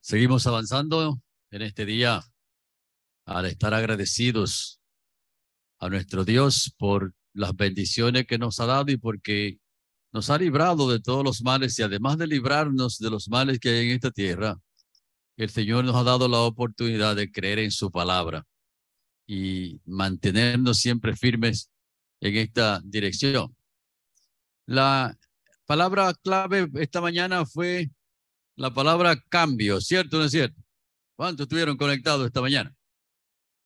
Seguimos avanzando en este día al estar agradecidos a nuestro Dios por las bendiciones que nos ha dado y porque nos ha librado de todos los males y además de librarnos de los males que hay en esta tierra, el Señor nos ha dado la oportunidad de creer en su palabra y mantenernos siempre firmes en esta dirección. La palabra clave esta mañana fue la palabra cambio, ¿cierto o no es cierto? ¿Cuántos estuvieron conectados esta mañana?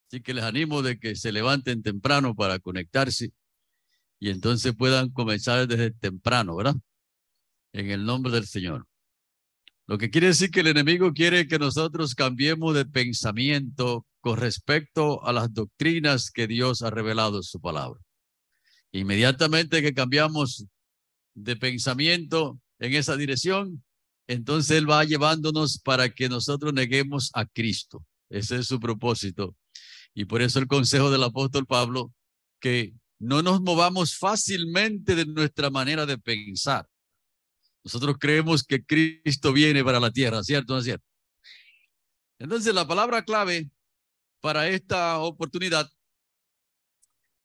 Así que les animo de que se levanten temprano para conectarse y entonces puedan comenzar desde temprano, ¿verdad? En el nombre del Señor. Lo que quiere decir que el enemigo quiere que nosotros cambiemos de pensamiento con respecto a las doctrinas que Dios ha revelado en su palabra. Inmediatamente que cambiamos de pensamiento en esa dirección, entonces Él va llevándonos para que nosotros neguemos a Cristo. Ese es su propósito. Y por eso el consejo del apóstol Pablo, que no nos movamos fácilmente de nuestra manera de pensar. Nosotros creemos que Cristo viene para la tierra, ¿cierto no es cierto? Entonces la palabra clave para esta oportunidad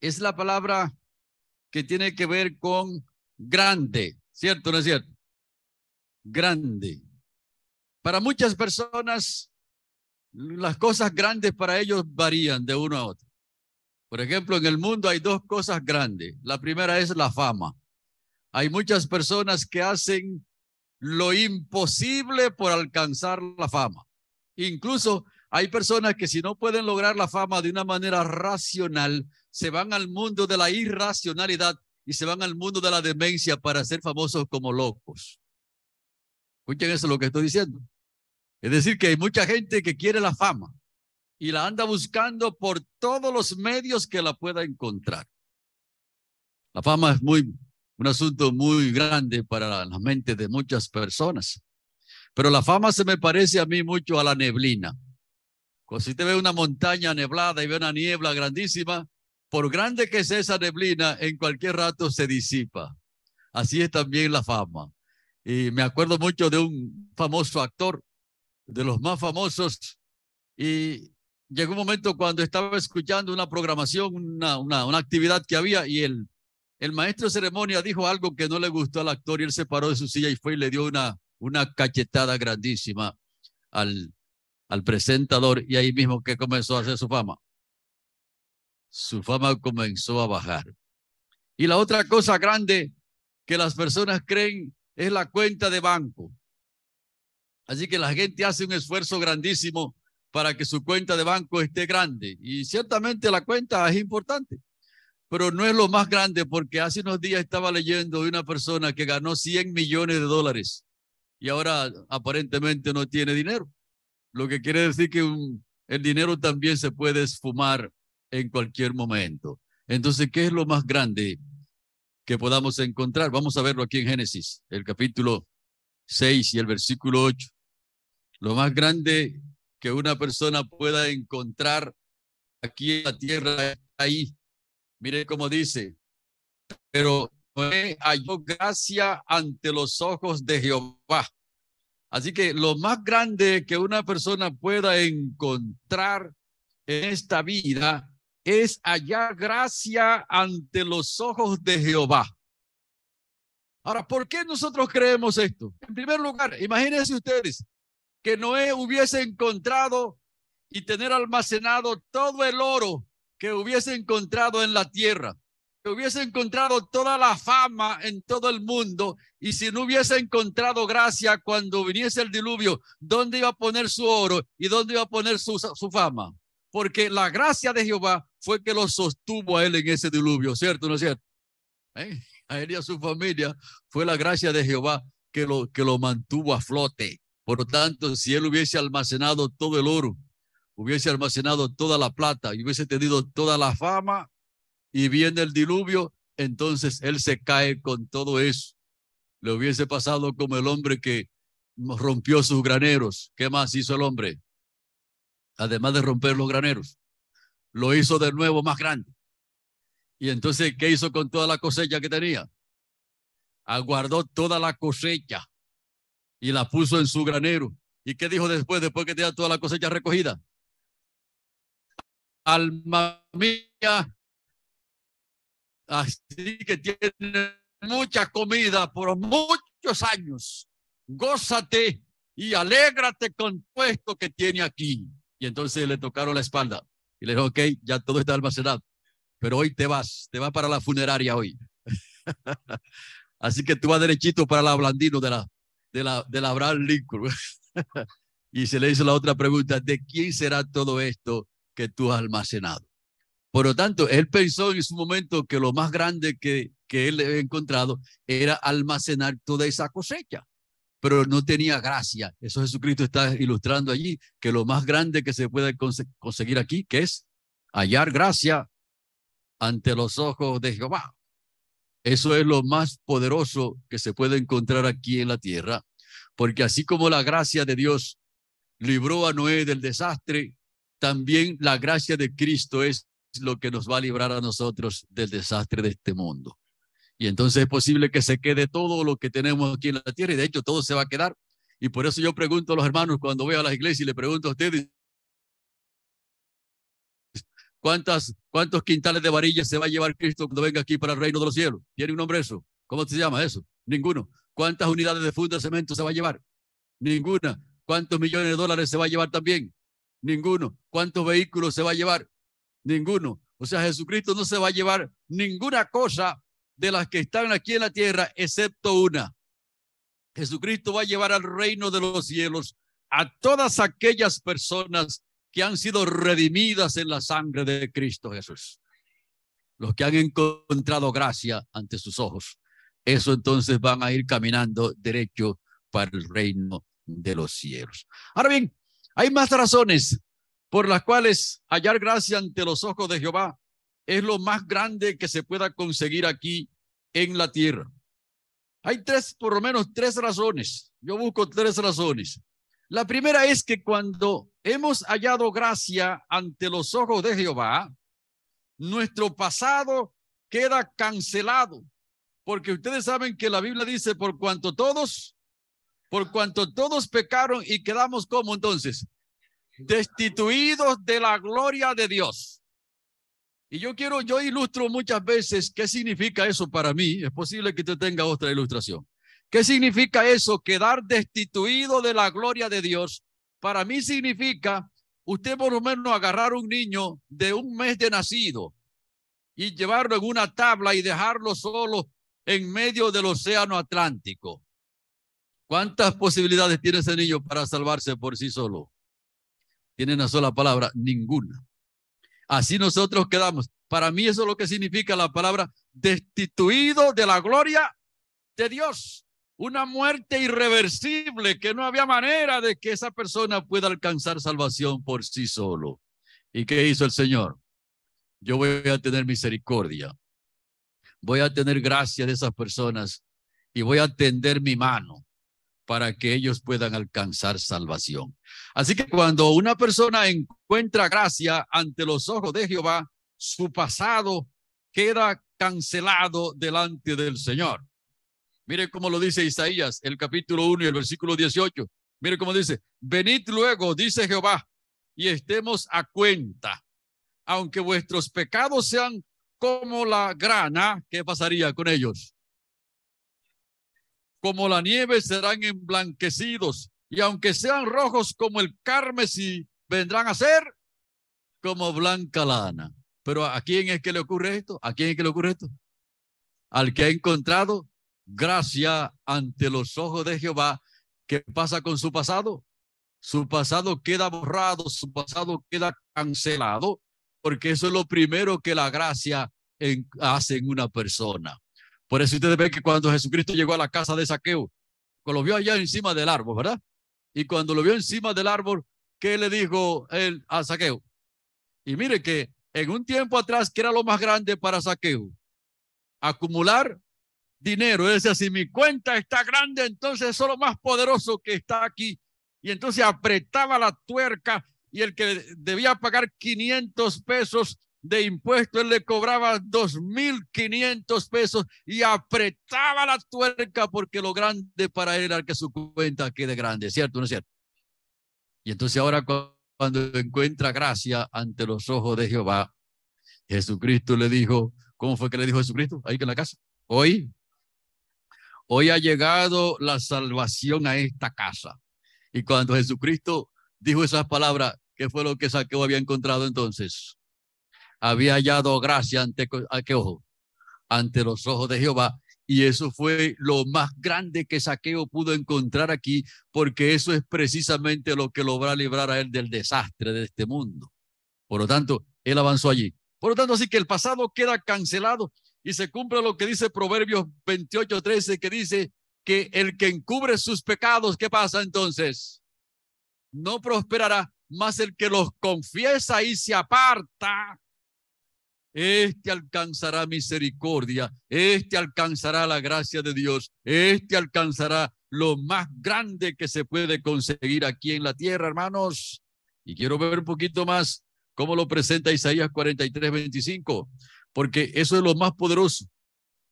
es la palabra que tiene que ver con grande, ¿cierto no es cierto? Grande. Para muchas personas, las cosas grandes para ellos varían de uno a otro. Por ejemplo, en el mundo hay dos cosas grandes. La primera es la fama. Hay muchas personas que hacen lo imposible por alcanzar la fama. Incluso hay personas que si no pueden lograr la fama de una manera racional, se van al mundo de la irracionalidad y se van al mundo de la demencia para ser famosos como locos. Escuchen eso lo que estoy diciendo. Es decir, que hay mucha gente que quiere la fama y la anda buscando por todos los medios que la pueda encontrar. La fama es muy, un asunto muy grande para la mente de muchas personas. Pero la fama se me parece a mí mucho a la neblina. Cuando si te ve una montaña neblada y ve una niebla grandísima, por grande que sea esa neblina, en cualquier rato se disipa. Así es también la fama. Y me acuerdo mucho de un famoso actor, de los más famosos, y llegó un momento cuando estaba escuchando una programación, una, una, una actividad que había, y el, el maestro de ceremonia dijo algo que no le gustó al actor y él se paró de su silla y fue y le dio una, una cachetada grandísima al, al presentador y ahí mismo que comenzó a hacer su fama. Su fama comenzó a bajar. Y la otra cosa grande que las personas creen es la cuenta de banco. Así que la gente hace un esfuerzo grandísimo para que su cuenta de banco esté grande. Y ciertamente la cuenta es importante, pero no es lo más grande porque hace unos días estaba leyendo de una persona que ganó 100 millones de dólares y ahora aparentemente no tiene dinero. Lo que quiere decir que el dinero también se puede esfumar en cualquier momento. Entonces, ¿qué es lo más grande que podamos encontrar. Vamos a verlo aquí en Génesis, el capítulo 6 y el versículo 8. Lo más grande que una persona pueda encontrar aquí en la tierra ahí. Mire cómo dice, pero Noé halló gracia ante los ojos de Jehová. Así que lo más grande que una persona pueda encontrar en esta vida es hallar gracia ante los ojos de Jehová. Ahora, ¿por qué nosotros creemos esto? En primer lugar, imagínense ustedes que Noé hubiese encontrado y tener almacenado todo el oro que hubiese encontrado en la tierra, que hubiese encontrado toda la fama en todo el mundo y si no hubiese encontrado gracia cuando viniese el diluvio, ¿dónde iba a poner su oro y dónde iba a poner su, su fama? Porque la gracia de Jehová fue que lo sostuvo a él en ese diluvio, ¿cierto? ¿No es cierto? A él y a su familia fue la gracia de Jehová que lo, que lo mantuvo a flote. Por lo tanto, si él hubiese almacenado todo el oro, hubiese almacenado toda la plata y hubiese tenido toda la fama y viene el diluvio, entonces él se cae con todo eso. Le hubiese pasado como el hombre que rompió sus graneros. ¿Qué más hizo el hombre? Además de romper los graneros lo hizo de nuevo más grande. Y entonces, ¿qué hizo con toda la cosecha que tenía? Aguardó toda la cosecha y la puso en su granero ¿Y qué dijo después, después que tenía toda la cosecha recogida? Alma mía, así que tiene mucha comida por muchos años. Gózate y alégrate con esto que tiene aquí. Y entonces le tocaron la espalda y le dijo, ok, ya todo está almacenado, pero hoy te vas, te vas para la funeraria hoy. Así que tú vas derechito para la Blandino de la, de la, de la Abraham Lincoln. y se le hizo la otra pregunta, ¿de quién será todo esto que tú has almacenado? Por lo tanto, él pensó en su momento que lo más grande que, que él había encontrado era almacenar toda esa cosecha, pero no tenía gracia. Eso Jesucristo está ilustrando allí, que lo más grande que se puede conseguir aquí, que es hallar gracia ante los ojos de Jehová. Eso es lo más poderoso que se puede encontrar aquí en la tierra, porque así como la gracia de Dios libró a Noé del desastre, también la gracia de Cristo es lo que nos va a librar a nosotros del desastre de este mundo. Y entonces es posible que se quede todo lo que tenemos aquí en la tierra y de hecho todo se va a quedar. Y por eso yo pregunto a los hermanos cuando voy a las iglesias y le pregunto a ustedes, ¿cuántas, ¿cuántos quintales de varillas se va a llevar Cristo cuando venga aquí para el reino de los cielos? ¿Tiene un nombre eso? ¿Cómo se llama eso? Ninguno. ¿Cuántas unidades de funda de cemento se va a llevar? Ninguna. ¿Cuántos millones de dólares se va a llevar también? Ninguno. ¿Cuántos vehículos se va a llevar? Ninguno. O sea, Jesucristo no se va a llevar ninguna cosa de las que están aquí en la tierra, excepto una. Jesucristo va a llevar al reino de los cielos a todas aquellas personas que han sido redimidas en la sangre de Cristo Jesús. Los que han encontrado gracia ante sus ojos. Eso entonces van a ir caminando derecho para el reino de los cielos. Ahora bien, hay más razones por las cuales hallar gracia ante los ojos de Jehová es lo más grande que se pueda conseguir aquí en la tierra. Hay tres, por lo menos tres razones. Yo busco tres razones. La primera es que cuando hemos hallado gracia ante los ojos de Jehová, nuestro pasado queda cancelado. Porque ustedes saben que la Biblia dice, por cuanto todos, por cuanto todos pecaron y quedamos como entonces, destituidos de la gloria de Dios. Y yo quiero, yo ilustro muchas veces qué significa eso para mí. Es posible que usted tenga otra ilustración. ¿Qué significa eso? Quedar destituido de la gloria de Dios. Para mí significa usted por lo menos agarrar un niño de un mes de nacido y llevarlo en una tabla y dejarlo solo en medio del océano Atlántico. ¿Cuántas posibilidades tiene ese niño para salvarse por sí solo? Tiene una sola palabra, ninguna. Así nosotros quedamos. Para mí eso es lo que significa la palabra destituido de la gloria de Dios. Una muerte irreversible que no había manera de que esa persona pueda alcanzar salvación por sí solo. ¿Y qué hizo el Señor? Yo voy a tener misericordia. Voy a tener gracia de esas personas y voy a tender mi mano para que ellos puedan alcanzar salvación. Así que cuando una persona encuentra gracia ante los ojos de Jehová, su pasado queda cancelado delante del Señor. Mire cómo lo dice Isaías, el capítulo 1 y el versículo 18. Mire cómo dice, venid luego, dice Jehová, y estemos a cuenta. Aunque vuestros pecados sean como la grana, ¿qué pasaría con ellos? Como la nieve serán emblanquecidos, y aunque sean rojos como el carmesí, vendrán a ser como blanca lana. Pero ¿a quién es que le ocurre esto? ¿A quién es que le ocurre esto? Al que ha encontrado gracia ante los ojos de Jehová. ¿Qué pasa con su pasado? Su pasado queda borrado, su pasado queda cancelado, porque eso es lo primero que la gracia hace en una persona. Por eso ustedes ven que cuando Jesucristo llegó a la casa de Saqueo, lo vio allá encima del árbol, ¿verdad? Y cuando lo vio encima del árbol, ¿qué le dijo él a Saqueo? Y mire que en un tiempo atrás, que era lo más grande para Saqueo? Acumular dinero. Él decía, si mi cuenta está grande, entonces es lo más poderoso que está aquí. Y entonces apretaba la tuerca y el que debía pagar 500 pesos de impuesto, él le cobraba dos mil quinientos pesos y apretaba la tuerca porque lo grande para él era que su cuenta quede grande, ¿cierto? ¿No es cierto? Y entonces ahora cuando encuentra gracia ante los ojos de Jehová, Jesucristo le dijo, ¿cómo fue que le dijo Jesucristo? Ahí en la casa. Hoy, hoy ha llegado la salvación a esta casa. Y cuando Jesucristo dijo esas palabras, ¿qué fue lo que Saqueo había encontrado entonces? Había hallado gracia ante, ¿a qué ojo? Ante los ojos de Jehová y eso fue lo más grande que Saqueo pudo encontrar aquí, porque eso es precisamente lo que logra librar a él del desastre de este mundo. Por lo tanto, él avanzó allí. Por lo tanto, así que el pasado queda cancelado y se cumple lo que dice Proverbios 28, 13, que dice que el que encubre sus pecados, ¿qué pasa entonces? No prosperará, más el que los confiesa y se aparta este alcanzará misericordia, este alcanzará la gracia de Dios, este alcanzará lo más grande que se puede conseguir aquí en la tierra, hermanos. Y quiero ver un poquito más cómo lo presenta Isaías 43, 25, porque eso es lo más poderoso.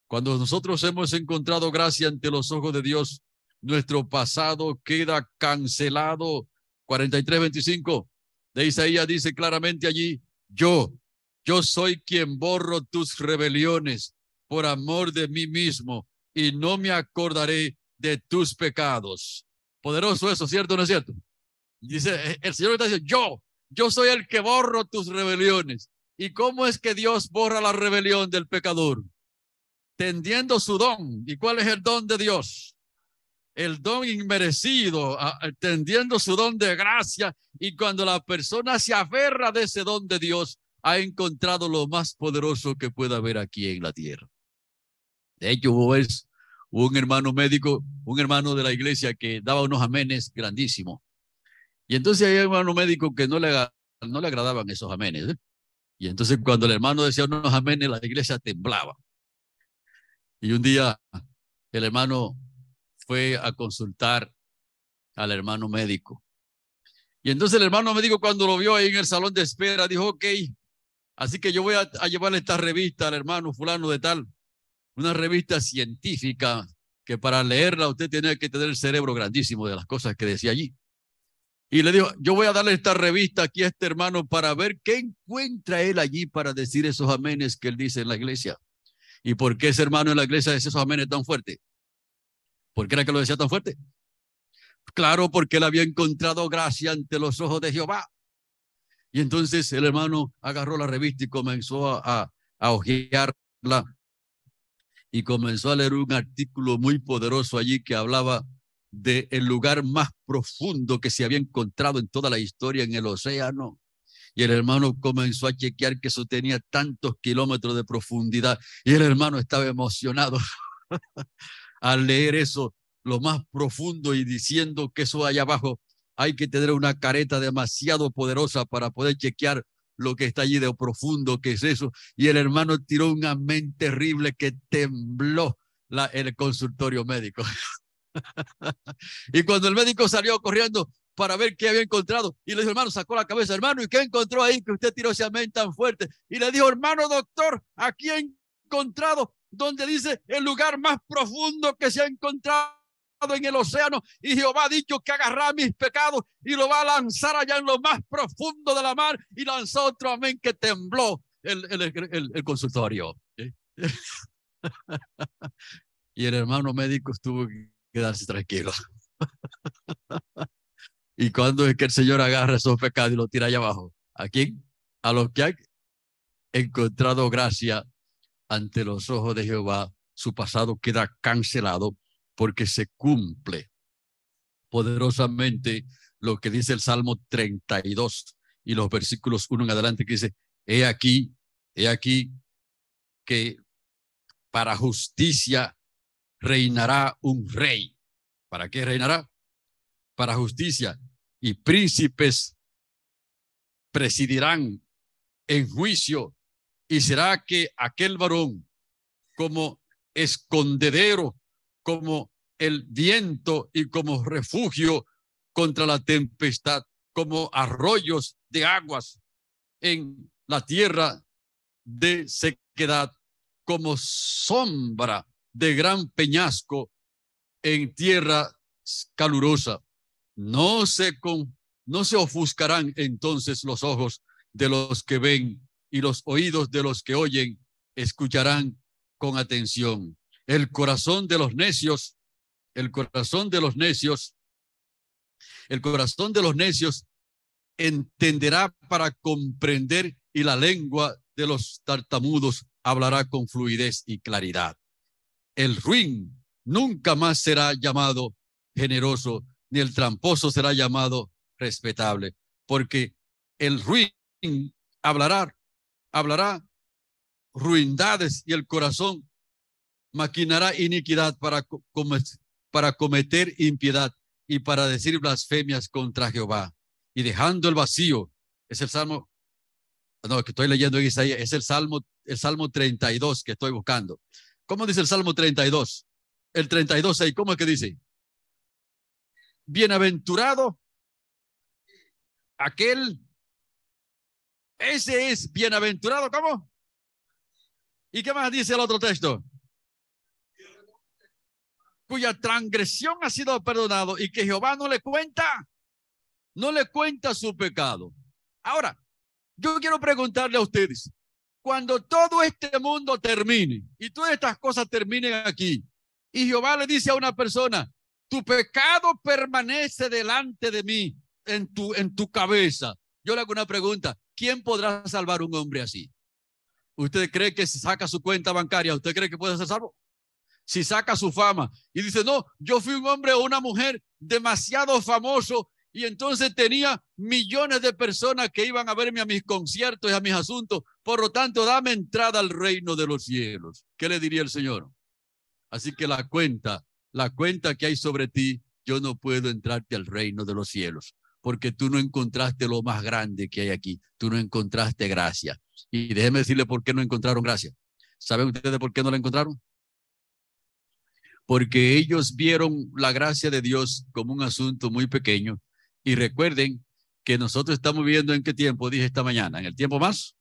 Cuando nosotros hemos encontrado gracia ante los ojos de Dios, nuestro pasado queda cancelado. 43, 25 de Isaías dice claramente allí, yo, yo soy quien borro tus rebeliones por amor de mí mismo y no me acordaré de tus pecados. Poderoso eso, ¿cierto o no es cierto? Dice, eh, el Señor está diciendo, yo, yo soy el que borro tus rebeliones. ¿Y cómo es que Dios borra la rebelión del pecador? Tendiendo su don. ¿Y cuál es el don de Dios? El don inmerecido, tendiendo su don de gracia. Y cuando la persona se aferra de ese don de Dios, ha encontrado lo más poderoso que pueda haber aquí en la tierra. De hecho, hubo, un hermano médico, un hermano de la iglesia que daba unos amenes grandísimos. Y entonces hay un hermano médico que no le, no le agradaban esos amenes. ¿eh? Y entonces cuando el hermano decía unos amenes, la iglesia temblaba. Y un día el hermano fue a consultar al hermano médico. Y entonces el hermano médico cuando lo vio ahí en el salón de espera, dijo, ok, Así que yo voy a, llevarle esta revista al hermano fulano de tal, una revista científica que para leerla usted tiene que tener el cerebro grandísimo de las cosas que decía allí. Y le dijo, yo voy a darle esta revista aquí a este hermano para ver qué encuentra él allí para decir esos amenes que él dice en la iglesia. ¿Y por qué ese hermano en la iglesia dice esos amenes tan fuerte? ¿Por qué era que lo decía tan fuerte? Claro, porque él había encontrado gracia ante los ojos de Jehová. Y entonces el hermano agarró la revista y comenzó a, a, hojearla y comenzó a leer un artículo muy poderoso allí que hablaba de el lugar más profundo que se había encontrado en toda la historia en el océano. Y el hermano comenzó a chequear que eso tenía tantos kilómetros de profundidad. Y el hermano estaba emocionado al leer eso, lo más profundo y diciendo que eso allá abajo hay que tener una careta demasiado poderosa para poder chequear lo que está allí de profundo, que es eso. Y el hermano tiró un amén terrible que tembló el consultorio médico. y cuando el médico salió corriendo para ver qué había encontrado, y le dijo, hermano, sacó la cabeza, hermano, ¿y qué encontró ahí que usted tiró ese amén tan fuerte? Y le dijo, hermano doctor, aquí he encontrado donde dice el lugar más profundo que se ha encontrado en el océano y Jehová ha dicho que agarrará mis pecados y lo va a lanzar allá en lo más profundo de la mar y lanzó otro amén que tembló el, el, el, consultorio. y el hermano médico tuvo que quedarse tranquilo. ¿Y cuando es que el Señor agarra esos pecados y los tira allá abajo? ¿A quién? A los que han encontrado gracia ante los ojos de Jehová. Su pasado queda cancelado porque se cumple poderosamente lo que dice el Salmo 32 y los versículos 1 en adelante que dice, he aquí, he aquí que para justicia reinará un rey. ¿Para qué reinará? Para justicia. Y príncipes presidirán en juicio. Y será que aquel varón como escondedero como el viento y como refugio contra la tempestad, como arroyos de aguas en la tierra de sequedad, como sombra de gran peñasco en tierra calurosa. No se no se ofuscarán entonces los ojos de los que ven y los oídos de los que oyen escucharán con atención. El corazón de los necios, el corazón de los necios, el corazón de los necios entenderá para comprender y la lengua de los tartamudos hablará con fluidez y claridad. El ruin nunca más será llamado generoso, ni el tramposo será llamado respetable, porque el ruin hablará, hablará ruindades y el corazón maquinará iniquidad para, para cometer impiedad y para decir blasfemias contra Jehová. Y dejando el vacío, es el salmo, no, que estoy leyendo en Isaías, es el salmo, el salmo 32 que estoy buscando. ¿Cómo dice el salmo 32? El 32, ¿y ¿cómo es que dice? Bienaventurado aquel, ese es bienaventurado, ¿cómo? ¿Y qué más dice el otro texto? Cuya transgresión ha sido perdonado y que Jehová no le cuenta, no le cuenta su pecado. Ahora, yo quiero preguntarle a ustedes, cuando todo este mundo termine y todas estas cosas terminen aquí, y Jehová le dice a una persona, tu pecado permanece delante de mí, en tu, en tu cabeza. Yo le hago una pregunta, ¿quién podrá salvar un hombre así? ¿Usted cree que si saca su cuenta bancaria, usted cree que puede ser salvo? Si saca su fama y dice, no, yo fui un hombre o una mujer demasiado famoso y entonces tenía millones de personas que iban a verme a mis conciertos y a mis asuntos, por lo tanto, dame entrada al reino de los cielos. ¿Qué le diría el Señor? Así que la cuenta, la cuenta que hay sobre ti, yo no puedo entrarte al reino de los cielos porque tú no encontraste lo más grande que hay aquí, tú no encontraste gracia. Y déjeme decirle por qué no encontraron gracia. ¿Saben ustedes por qué no la encontraron? Porque ellos vieron la gracia de Dios como un asunto muy pequeño. Y recuerden que nosotros estamos viviendo en qué tiempo, dije esta mañana, en el tiempo más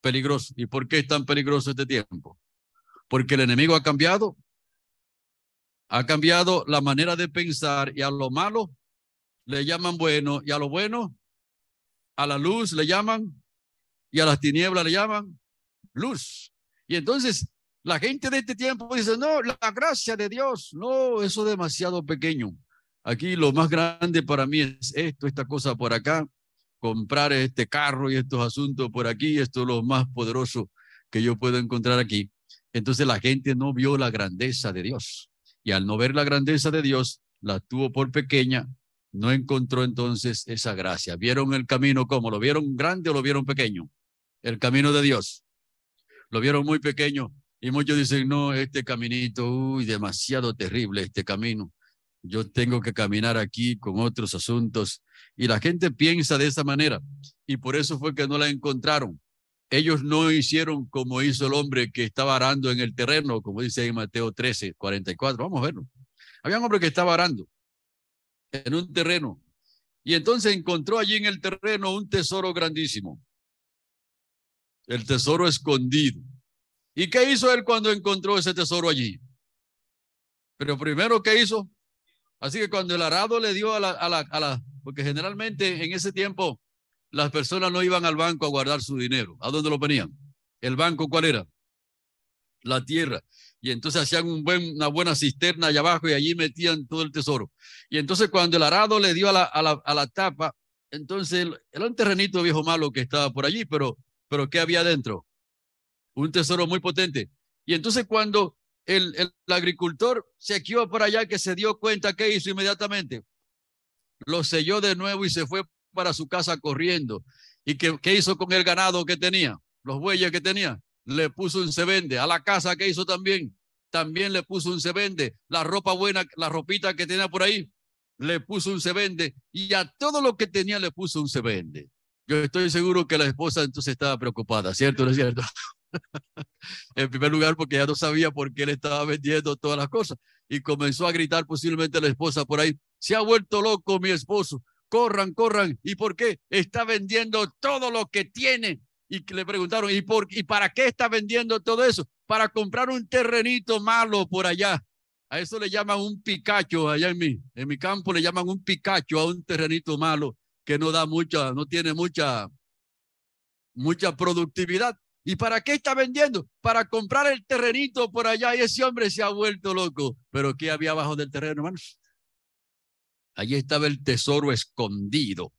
peligroso. ¿Y por qué es tan peligroso este tiempo? Porque el enemigo ha cambiado. Ha cambiado la manera de pensar y a lo malo le llaman bueno y a lo bueno, a la luz le llaman y a las tinieblas le llaman luz. Y entonces la gente de este tiempo dice, no, la gracia de Dios, no, eso es demasiado pequeño. Aquí lo más grande para mí es esto, esta cosa por acá, comprar este carro y estos asuntos por aquí, esto es lo más poderoso que yo puedo encontrar aquí. Entonces la gente no vio la grandeza de Dios. Y al no ver la grandeza de Dios, la tuvo por pequeña no encontró entonces esa gracia. ¿Vieron el camino cómo? ¿Lo vieron grande o lo vieron pequeño? El camino de Dios. Lo vieron muy pequeño y muchos dicen, no, este caminito, uy, demasiado terrible este camino. Yo tengo que caminar aquí con otros asuntos. Y la gente piensa de esa manera y por eso fue que no la encontraron. Ellos no hicieron como hizo el hombre que estaba arando en el terreno, como dice en Mateo 13, 44. Vamos a verlo. Había un hombre que estaba arando en un terreno. Y entonces encontró allí en el terreno un tesoro grandísimo. El tesoro escondido. ¿Y qué hizo él cuando encontró ese tesoro allí? Pero primero, ¿qué hizo? Así que cuando el arado le dio a la, a la, a la, porque generalmente en ese tiempo las personas no iban al banco a guardar su dinero. ¿A dónde lo ponían? ¿El banco cuál era? La tierra y entonces hacían un buen, una buena cisterna allá abajo y allí metían todo el tesoro. Y entonces cuando el arado le dio a la, a la, a la tapa, entonces era un terrenito viejo malo que estaba por allí, pero, pero ¿qué había dentro? Un tesoro muy potente. Y entonces cuando el, agricultor se iba por allá, que se dio cuenta, ¿qué hizo inmediatamente? Lo selló de nuevo y se fue para su casa corriendo. ¿Y qué, hizo con el ganado que tenía? Los bueyes que tenía le puso un se vende. A la casa que hizo también, también le puso un se vende. La ropa buena, la ropita que tenía por ahí, le puso un se vende. Y a todo lo que tenía le puso un se vende. Yo estoy seguro que la esposa entonces estaba preocupada, ¿cierto no es cierto? en primer lugar, porque ya no sabía por qué le estaba vendiendo todas las cosas. Y comenzó a gritar posiblemente la esposa por ahí, se ha vuelto loco mi esposo, corran, corran. ¿Y por qué? Está vendiendo todo lo que tiene y le preguntaron, ¿y, por, ¿y para qué está vendiendo todo eso? Para comprar un terrenito malo por allá. A eso le llaman un picacho allá en mi, en mi campo le llaman un picacho a un terrenito malo que no da mucha, no tiene mucha, mucha productividad. ¿Y para qué está vendiendo? Para comprar el terrenito por allá y ese hombre se ha vuelto loco. Pero ¿qué había abajo del terreno, hermanos? Allí estaba el tesoro escondido.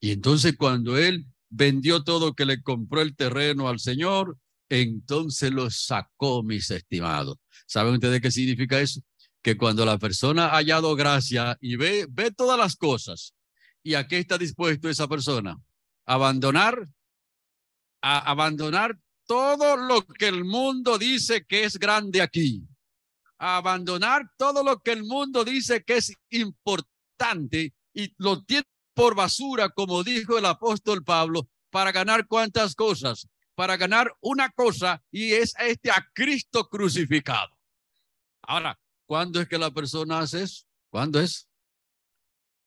Y entonces cuando él vendió todo que le compró el terreno al Señor, entonces lo sacó, mis estimados. ¿Saben ustedes qué significa eso? Que cuando la persona ha hallado gracia y ve, ve todas las cosas, ¿y a qué está dispuesto esa persona? Abandonar, a abandonar todo lo que el mundo dice que es grande aquí. Abandonar todo lo que el mundo dice que es importante y lo tiene por basura, como dijo el apóstol Pablo, para ganar cuántas cosas, para ganar una cosa y es este a Cristo crucificado. Ahora, ¿cuándo es que la persona hace eso? ¿Cuándo es?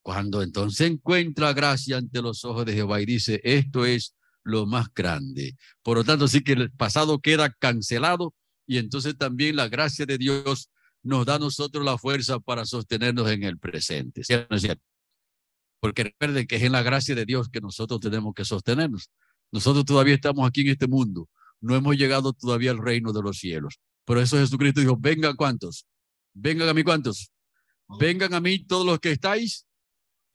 Cuando entonces encuentra gracia ante los ojos de Jehová y dice, esto es lo más grande. Por lo tanto, sí que el pasado queda cancelado y entonces también la gracia de Dios nos da a nosotros la fuerza para sostenernos en el presente. Porque recuerden que es en la gracia de Dios que nosotros tenemos que sostenernos. Nosotros todavía estamos aquí en este mundo. No hemos llegado todavía al reino de los cielos. Por eso Jesucristo dijo, vengan cuantos. Vengan a mí cuantos. Vengan a mí todos los que estáis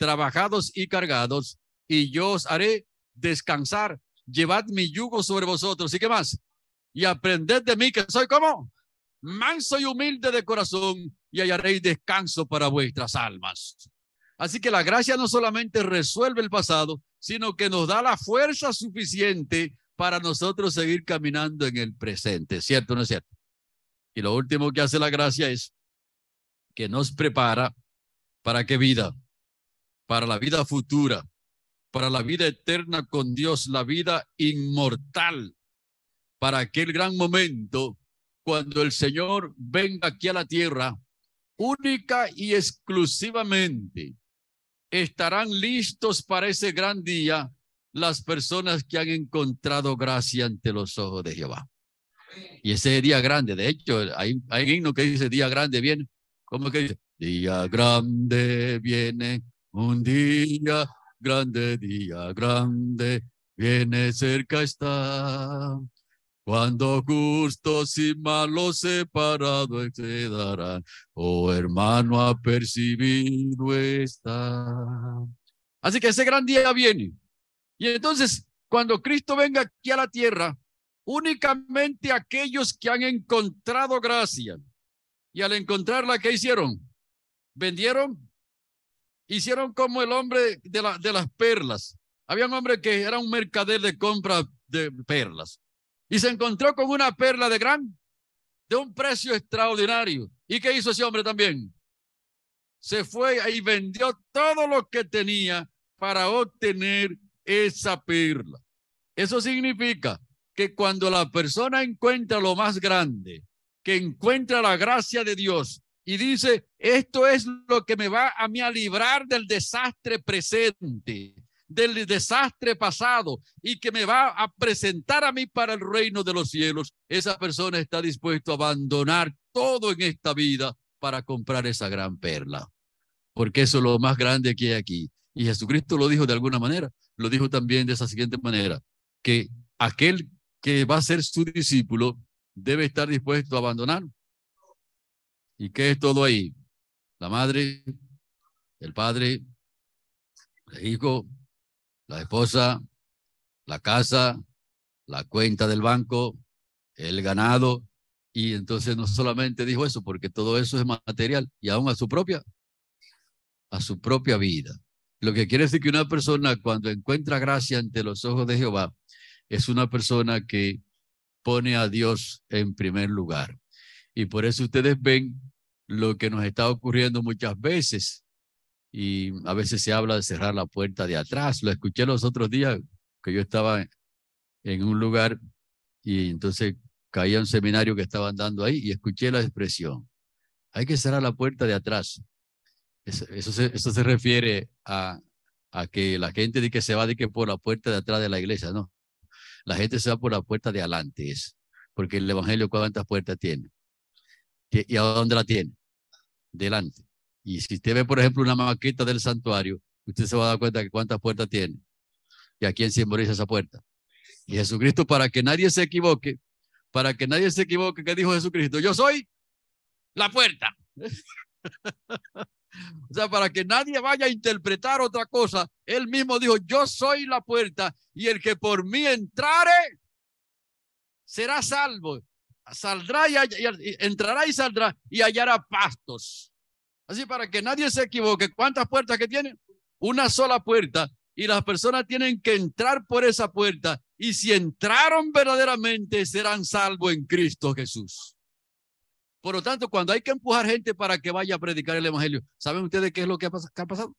trabajados y cargados, y yo os haré descansar. Llevad mi yugo sobre vosotros. ¿Y qué más? Y aprended de mí que soy como manso y humilde de corazón, y hallaréis descanso para vuestras almas. Así que la gracia no solamente resuelve el pasado, sino que nos da la fuerza suficiente para nosotros seguir caminando en el presente, ¿cierto o no es cierto? Y lo último que hace la gracia es que nos prepara para qué vida? Para la vida futura, para la vida eterna con Dios, la vida inmortal, para aquel gran momento cuando el Señor venga aquí a la tierra única y exclusivamente estarán listos para ese gran día las personas que han encontrado gracia ante los ojos de Jehová. Y ese día grande, de hecho, hay, hay un himno que dice día grande viene, ¿cómo que dice? Día grande viene, un día grande, día grande, viene cerca está. Cuando justos y malos separados quedarán, oh hermano apercibido está. Así que ese gran día viene. Y entonces, cuando Cristo venga aquí a la tierra, únicamente aquellos que han encontrado gracia, y al encontrarla, ¿qué hicieron? ¿Vendieron? Hicieron como el hombre de, la, de las perlas. Había un hombre que era un mercader de compra de perlas y se encontró con una perla de gran, de un precio extraordinario. ¿Y qué hizo ese hombre también? Se fue y vendió todo lo que tenía para obtener esa perla. Eso significa que cuando la persona encuentra lo más grande, que encuentra la gracia de Dios y dice, esto es lo que me va a mí a librar del desastre presente, del desastre pasado y que me va a presentar a mí para el reino de los cielos, esa persona está dispuesto a abandonar todo en esta vida para comprar esa gran perla. Porque eso es lo más grande que hay aquí. Y Jesucristo lo dijo de alguna manera, lo dijo también de esa siguiente manera, que aquel que va a ser su discípulo debe estar dispuesto a abandonar. ¿Y qué es todo ahí? La madre, el padre, el hijo, la esposa, la casa, la cuenta del banco, el ganado. Y entonces no solamente dijo eso, porque todo eso es material y aún a su propia, a su propia vida. Lo que quiere decir que una persona cuando encuentra gracia ante los ojos de Jehová es una persona que pone a Dios en primer lugar. Y por eso ustedes ven lo que nos está ocurriendo muchas veces y a veces se habla de cerrar la puerta de atrás. Lo escuché los otros días que yo estaba en un lugar y entonces caía un seminario que estaban dando ahí y escuché la expresión. Hay que cerrar la puerta de atrás. Eso, se, eso se refiere a, a que la gente dice que se va de que por la puerta de atrás de la iglesia, no. La gente se va por la puerta de adelante, es, porque el Evangelio cuántas puertas tiene. ¿Y a dónde la tiene? delante. Y si usted ve, por ejemplo, una maqueta del santuario, usted se va a dar cuenta de cuántas puertas tiene y a quién simboliza esa puerta. Y Jesucristo, para que nadie se equivoque, para que nadie se equivoque, ¿qué dijo Jesucristo? Yo soy la puerta. o sea, para que nadie vaya a interpretar otra cosa, él mismo dijo, yo soy la puerta y el que por mí entrare será salvo. Saldrá y, entrará y saldrá y hallará pastos. Así para que nadie se equivoque, ¿cuántas puertas que tiene? Una sola puerta y las personas tienen que entrar por esa puerta y si entraron verdaderamente serán salvos en Cristo Jesús. Por lo tanto, cuando hay que empujar gente para que vaya a predicar el Evangelio, ¿saben ustedes qué es lo que ha, pasado?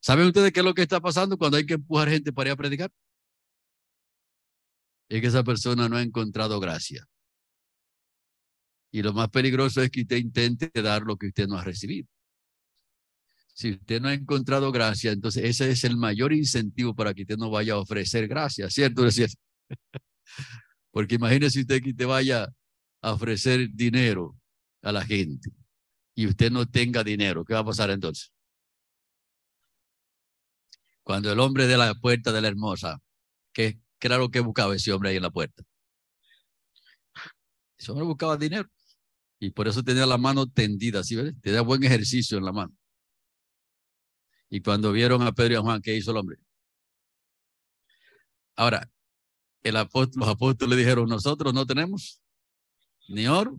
¿Saben ustedes qué es lo que está pasando cuando hay que empujar gente para ir a predicar? Es que esa persona no ha encontrado gracia. Y lo más peligroso es que usted intente dar lo que usted no ha recibido. Si usted no ha encontrado gracia, entonces ese es el mayor incentivo para que usted no vaya a ofrecer gracia, ¿cierto? Porque imagínese usted que te vaya a ofrecer dinero a la gente y usted no tenga dinero, ¿qué va a pasar entonces? Cuando el hombre de la puerta de la hermosa, ¿qué, era lo que buscaba ese hombre ahí en la puerta? Ese hombre buscaba dinero y por eso tenía la mano tendida, ¿sí ves? Tenía buen ejercicio en la mano. Y cuando vieron a Pedro y a Juan, ¿qué hizo el hombre? Ahora, el apóstol, los apóstoles le dijeron, nosotros no tenemos ni oro,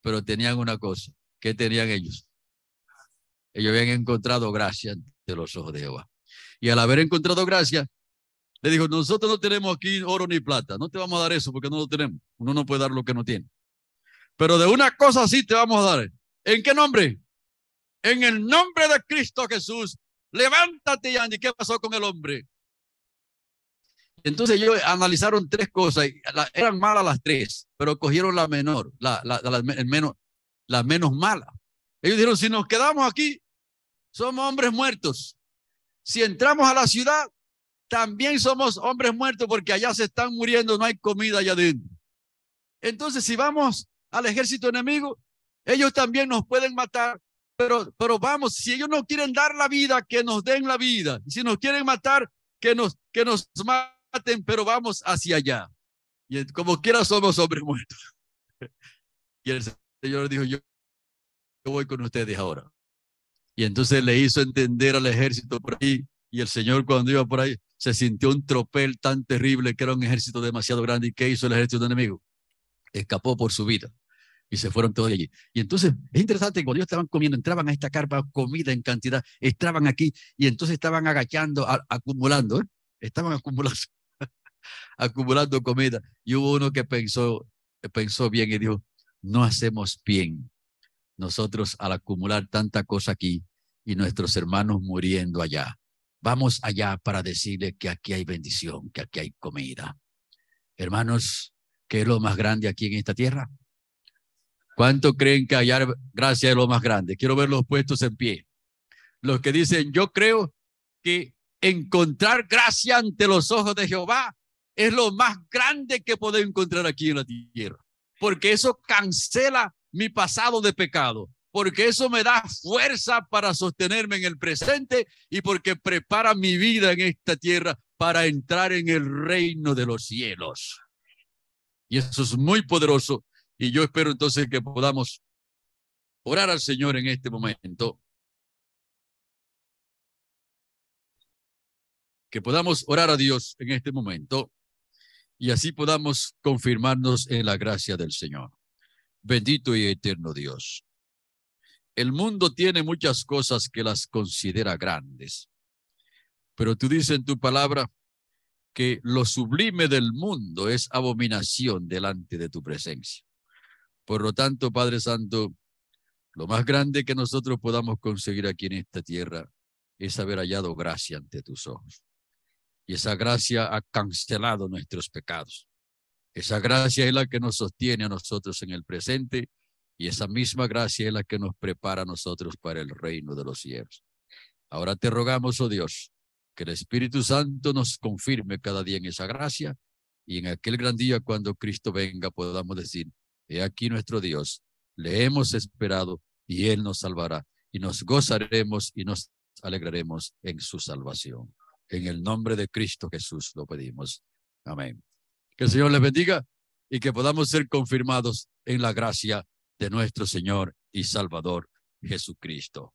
pero tenían una cosa. ¿Qué tenían ellos? Ellos habían encontrado gracia ante los ojos de Jehová. Y al haber encontrado gracia, le dijo, nosotros no tenemos aquí oro ni plata, no te vamos a dar eso porque no lo tenemos. Uno no puede dar lo que no tiene. Pero de una cosa sí te vamos a dar. ¿En qué nombre? En el nombre de Cristo Jesús, levántate, Andy. ¿Qué pasó con el hombre? Entonces ellos analizaron tres cosas, eran malas las tres, pero cogieron la menor, la, la, menos, la menos mala. Ellos dijeron, si nos quedamos aquí, somos hombres muertos. Si entramos a la ciudad, también somos hombres muertos porque allá se están muriendo, no hay comida allá adentro. Entonces, si vamos al ejército enemigo, ellos también nos pueden matar pero, pero vamos, si ellos no quieren dar la vida, que nos den la vida. Si nos quieren matar, que nos, que nos maten, pero vamos hacia allá. Y como quiera somos hombres muertos. Y el Señor dijo, yo, yo voy con ustedes ahora. Y entonces le hizo entender al ejército por ahí. Y el Señor cuando iba por ahí se sintió un tropel tan terrible que era un ejército demasiado grande. ¿Y qué hizo el ejército enemigo? Escapó por su vida y se fueron todos allí. Y entonces es interesante cuando ellos estaban comiendo, entraban a esta carpa comida en cantidad, estaban aquí y entonces estaban agachando, acumulando, ¿eh? estaban acumulando, acumulando comida. Y hubo uno que pensó, pensó bien y dijo, no hacemos bien nosotros al acumular tanta cosa aquí y nuestros hermanos muriendo allá. Vamos allá para decirle que aquí hay bendición, que aquí hay comida. Hermanos, ¿qué es lo más grande aquí en esta tierra? ¿Cuánto creen que hallar gracia es lo más grande? Quiero verlos puestos en pie. Los que dicen, yo creo que encontrar gracia ante los ojos de Jehová es lo más grande que puedo encontrar aquí en la tierra. Porque eso cancela mi pasado de pecado. Porque eso me da fuerza para sostenerme en el presente y porque prepara mi vida en esta tierra para entrar en el reino de los cielos. Y eso es muy poderoso y yo espero entonces que podamos orar al Señor en este momento. Que podamos orar a Dios en este momento y así podamos confirmarnos en la gracia del Señor. Bendito y eterno Dios. El mundo tiene muchas cosas que las considera grandes, pero tú dices en tu palabra que lo sublime del mundo es abominación delante de tu presencia. Por lo tanto, Padre Santo, lo más grande que nosotros podamos conseguir aquí en esta tierra es haber hallado gracia ante tus ojos. Y esa gracia ha cancelado nuestros pecados. Esa gracia es la que nos sostiene a nosotros en el presente y esa misma gracia es la que nos prepara a nosotros para el reino de los cielos. Ahora te rogamos, oh Dios, que el Espíritu Santo nos confirme cada día en esa gracia y en aquel gran día cuando Cristo venga podamos decir, He aquí nuestro Dios, le hemos esperado y Él nos salvará y nos gozaremos y nos alegraremos en su salvación. En el nombre de Cristo Jesús lo pedimos. Amén. Que el Señor les bendiga y que podamos ser confirmados en la gracia de nuestro Señor y Salvador Jesucristo.